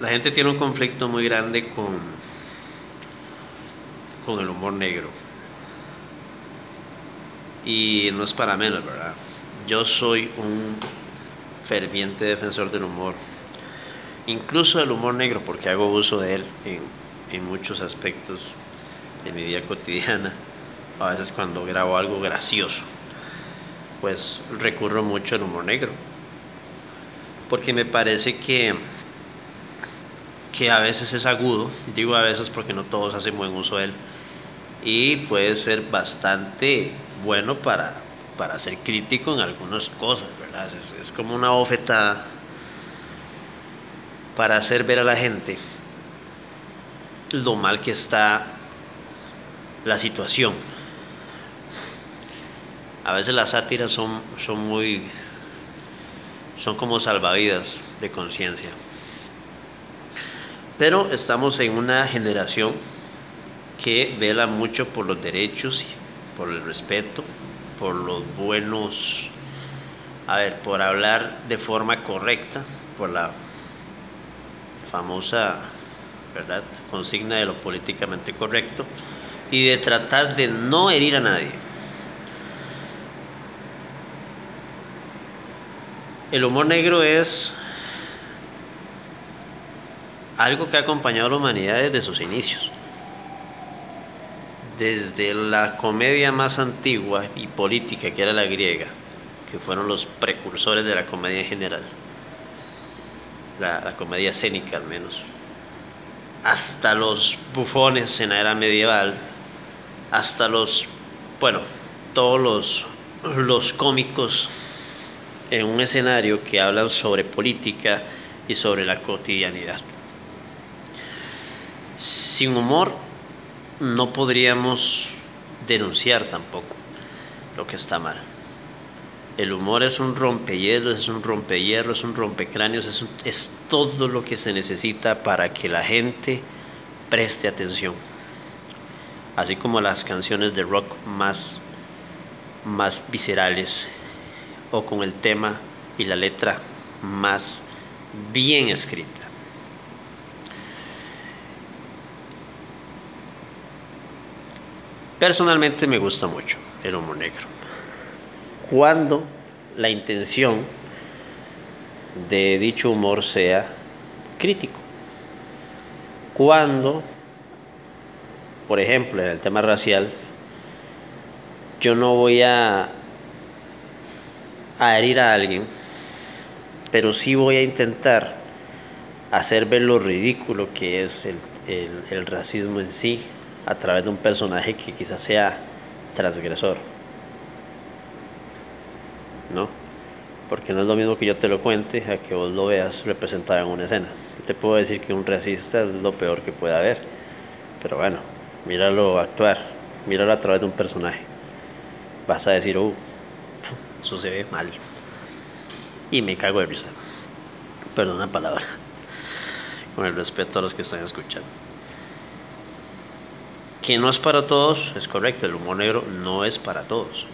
la gente tiene un conflicto muy grande con, con el humor negro. Y no es para menos, ¿verdad? Yo soy un ferviente defensor del humor. Incluso del humor negro, porque hago uso de él en, en muchos aspectos de mi vida cotidiana. A veces cuando grabo algo gracioso, pues recurro mucho al humor negro. Porque me parece que que a veces es agudo, digo a veces porque no todos hacen buen uso de él, y puede ser bastante bueno para, para ser crítico en algunas cosas, ¿verdad? Es, como una bofetada para hacer ver a la gente lo mal que está la situación. A veces las sátiras son, son muy, son como salvavidas de conciencia. Pero estamos en una generación que vela mucho por los derechos, por el respeto, por los buenos, a ver, por hablar de forma correcta, por la famosa, ¿verdad?, consigna de lo políticamente correcto y de tratar de no herir a nadie. El humor negro es algo que ha acompañado a la humanidad desde sus inicios. Desde la comedia más antigua y política, que era la griega, que fueron los precursores de la comedia en general, la, comedia escénica al menos, hasta los bufones en la era medieval, hasta los, bueno, todos los, los cómicos en un escenario que hablan sobre política y sobre la cotidianidad sin humor no podríamos denunciar tampoco lo que está mal. El humor es un rompehielos, es un rompehierro, es un rompecráneos, es, todo lo que se necesita para que la gente preste atención. Así como las canciones de rock más, más viscerales o con el tema y la letra más bien escrita. Personalmente me gusta mucho el humor negro. Cuando la intención de dicho humor sea crítico. Cuando, por ejemplo, en el tema racial, yo no voy a, herir a alguien, pero sí voy a intentar hacer ver lo ridículo que es el racismo en sí, a través de un personaje que quizás sea transgresor. ¿No? Porque no es lo mismo que yo te lo cuente a que vos lo veas representado en una escena. te puedo decir que un racista es lo peor que puede haber. Pero bueno, míralo actuar, míralo a través de un personaje. Vas a decir, uh, eso se ve mal. Y me cago de risa. Perdón la palabra. Con el respeto a los que están escuchando que no es para todos, es correcto, el humor negro no es para todos,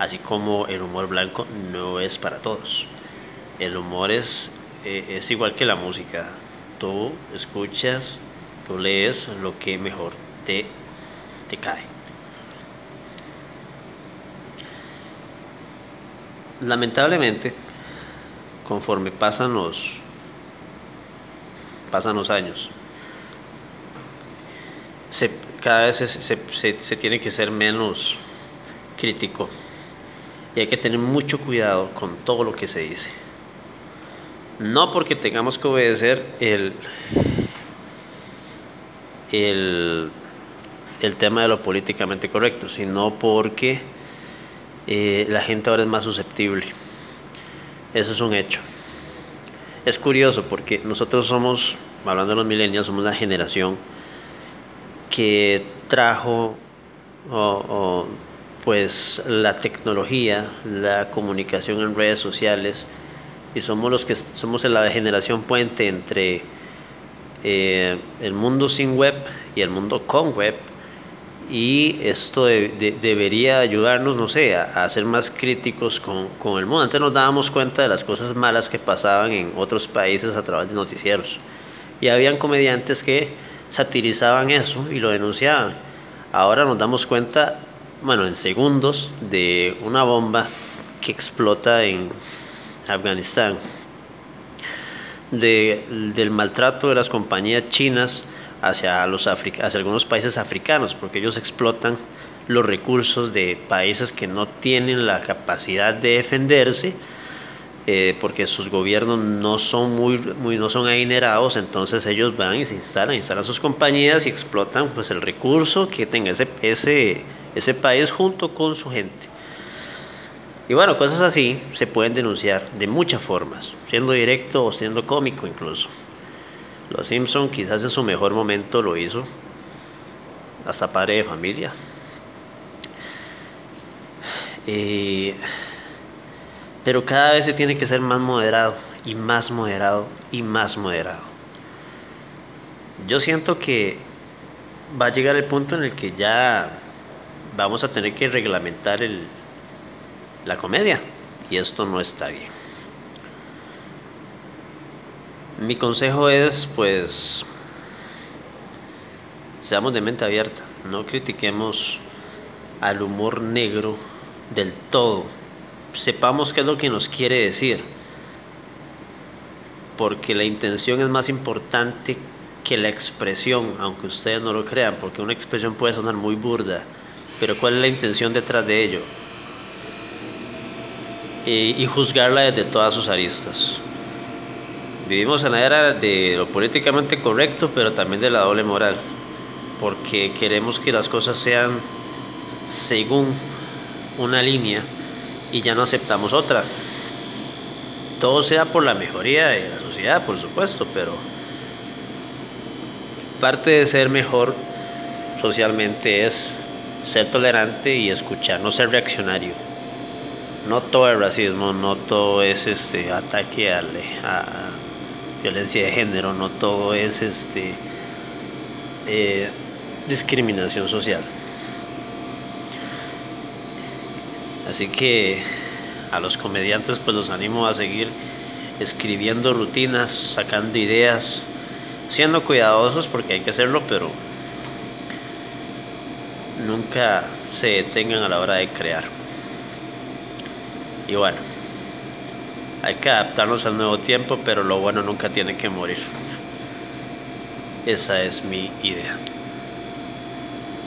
así como el humor blanco no es para todos. El humor es, eh, es igual que la música, tú escuchas, tú lees lo que mejor te, te cae. Lamentablemente, conforme pasan los, pasan los años, se, cada vez se, tiene que ser menos crítico y hay que tener mucho cuidado con todo lo que se dice. No porque tengamos que obedecer el, el, el tema de lo políticamente correcto, sino porque eh, la gente ahora es más susceptible. Eso es un hecho. Es curioso porque nosotros somos, hablando de los millennials, somos la generación que trajo pues la tecnología, la comunicación en redes sociales y somos los que somos la generación puente entre eh, el mundo sin web y el mundo con web y esto debería ayudarnos, no sé, a, ser más críticos con, con, el mundo. Antes nos dábamos cuenta de las cosas malas que pasaban en otros países a través de noticieros Y habían comediantes que satirizaban eso y lo denunciaban. Ahora nos damos cuenta, bueno, en segundos, de una bomba que explota en Afganistán, del maltrato de las compañías chinas hacia, los hacia algunos países africanos, porque ellos explotan los recursos de países que no tienen la capacidad de defenderse eh, porque sus gobiernos no son muy, no son adinerados entonces ellos van y se instalan instalan sus compañías y explotan pues el recurso que tenga ese ese ese país junto con su gente. Y bueno cosas así se pueden denunciar de muchas formas siendo directo o siendo cómico incluso. Los Simpson quizás en su mejor momento lo hizo hasta padre de familia. Eh, pero cada vez se tiene que ser más moderado y más moderado y más moderado. Yo siento que va a llegar el punto en el que ya vamos a tener que reglamentar el, la comedia y esto no está bien. Mi consejo es pues seamos de mente abierta, no critiquemos al humor negro del todo. Sepamos qué es lo que nos quiere decir. Porque la intención es más importante que la expresión, aunque ustedes no lo crean, porque una expresión puede sonar muy burda, pero ¿cuál es la intención detrás de ello? Y, y juzgarla desde todas sus aristas. Vivimos en la era de lo políticamente correcto, pero también de la doble moral, porque queremos que las cosas sean según una línea y ya no aceptamos otra. Todo sea por la mejoría de la sociedad, por supuesto, pero parte de ser mejor socialmente es ser tolerante y escuchar, no ser reaccionario. No todo es racismo, no todo es este ataque a, violencia de género, no todo es este eh, discriminación social. Así que a los comediantes pues los animo a seguir escribiendo rutinas, sacando ideas, siendo cuidadosos porque hay que hacerlo, pero nunca se detengan a la hora de crear. Y bueno, hay que adaptarnos al nuevo tiempo, pero lo bueno nunca tiene que morir. Esa es mi idea.